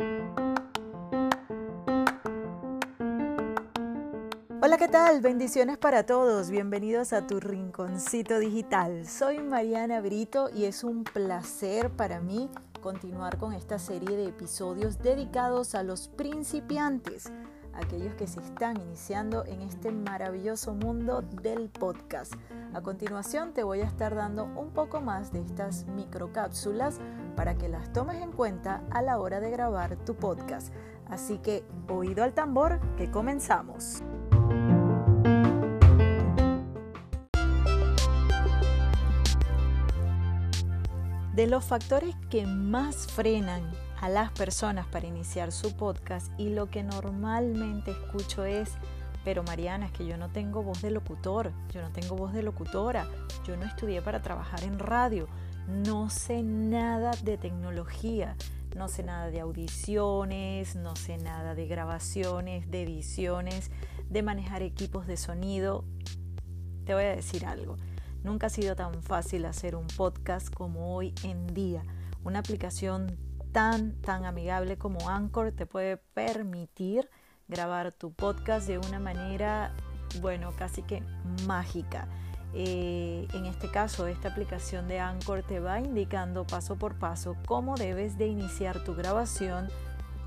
Hola, ¿qué tal? Bendiciones para todos. Bienvenidos a tu rinconcito digital. Soy Mariana Brito y es un placer para mí continuar con esta serie de episodios dedicados a los principiantes, aquellos que se están iniciando en este maravilloso mundo del podcast. A continuación te voy a estar dando un poco más de estas microcápsulas para que las tomes en cuenta a la hora de grabar tu podcast. Así que, oído al tambor, que comenzamos. De los factores que más frenan a las personas para iniciar su podcast y lo que normalmente escucho es, pero Mariana, es que yo no tengo voz de locutor, yo no tengo voz de locutora, yo no estudié para trabajar en radio, no sé nada de tecnología, no sé nada de audiciones, no sé nada de grabaciones, de ediciones, de manejar equipos de sonido. Te voy a decir algo Nunca ha sido tan fácil hacer un podcast como hoy en día. Una aplicación tan, tan amigable como Anchor te puede permitir grabar tu podcast de una manera, bueno, casi que mágica. Eh, en este caso, esta aplicación de Anchor te va indicando paso por paso cómo debes de iniciar tu grabación.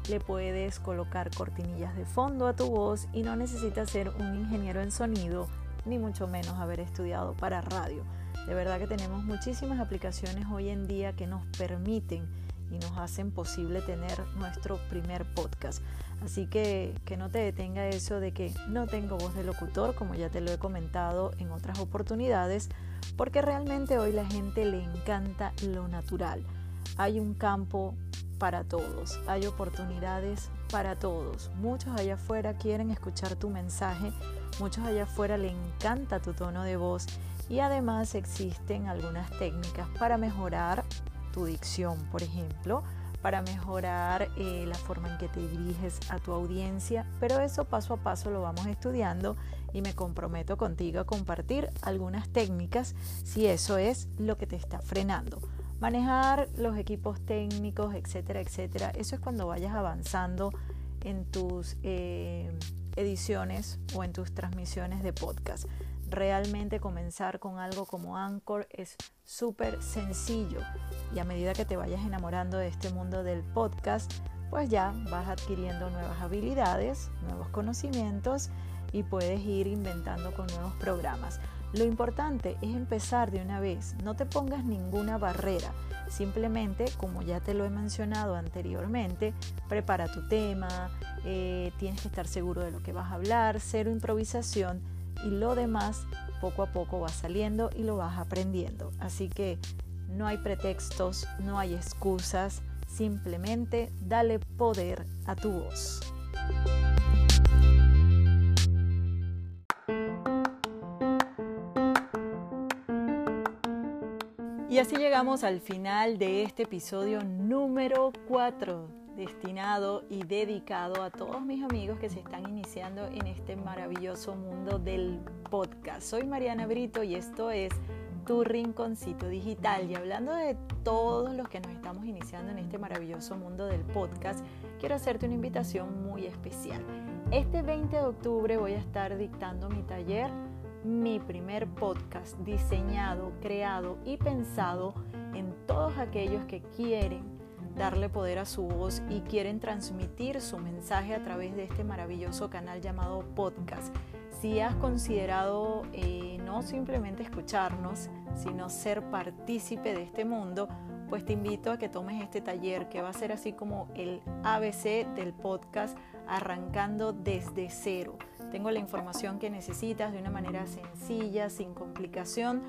Le puedes colocar cortinillas de fondo a tu voz y no necesitas ser un ingeniero en sonido ni mucho menos haber estudiado para radio. De verdad que tenemos muchísimas aplicaciones hoy en día que nos permiten y nos hacen posible tener nuestro primer podcast. Así que que no te detenga eso de que no tengo voz de locutor, como ya te lo he comentado en otras oportunidades, porque realmente hoy la gente le encanta lo natural. Hay un campo para todos, hay oportunidades para todos. Muchos allá afuera quieren escuchar tu mensaje, muchos allá afuera le encanta tu tono de voz y además existen algunas técnicas para mejorar tu dicción, por ejemplo, para mejorar eh, la forma en que te diriges a tu audiencia, pero eso paso a paso lo vamos estudiando y me comprometo contigo a compartir algunas técnicas si eso es lo que te está frenando. Manejar los equipos técnicos, etcétera, etcétera. Eso es cuando vayas avanzando en tus eh, ediciones o en tus transmisiones de podcast. Realmente comenzar con algo como Anchor es súper sencillo. Y a medida que te vayas enamorando de este mundo del podcast, pues ya vas adquiriendo nuevas habilidades, nuevos conocimientos y puedes ir inventando con nuevos programas. Lo importante es empezar de una vez, no te pongas ninguna barrera, simplemente, como ya te lo he mencionado anteriormente, prepara tu tema, eh, tienes que estar seguro de lo que vas a hablar, cero improvisación y lo demás poco a poco va saliendo y lo vas aprendiendo. Así que no hay pretextos, no hay excusas, simplemente dale poder a tu voz. Y así llegamos al final de este episodio número 4, destinado y dedicado a todos mis amigos que se están iniciando en este maravilloso mundo del podcast. Soy Mariana Brito y esto es Tu Rinconcito Digital. Y hablando de todos los que nos estamos iniciando en este maravilloso mundo del podcast, quiero hacerte una invitación muy especial. Este 20 de octubre voy a estar dictando mi taller mi primer podcast diseñado, creado y pensado en todos aquellos que quieren darle poder a su voz y quieren transmitir su mensaje a través de este maravilloso canal llamado podcast. Si has considerado eh, no simplemente escucharnos, sino ser partícipe de este mundo, pues te invito a que tomes este taller que va a ser así como el ABC del podcast arrancando desde cero tengo la información que necesitas de una manera sencilla, sin complicación,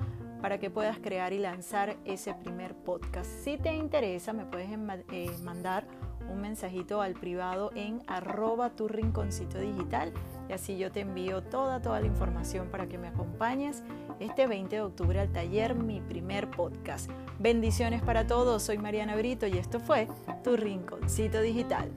para que puedas crear y lanzar ese primer podcast. Si te interesa, me puedes eh, mandar un mensajito al privado en arroba digital y así yo te envío toda, toda la información para que me acompañes este 20 de octubre al taller Mi Primer Podcast. Bendiciones para todos, soy Mariana Brito y esto fue Tu Rinconcito Digital.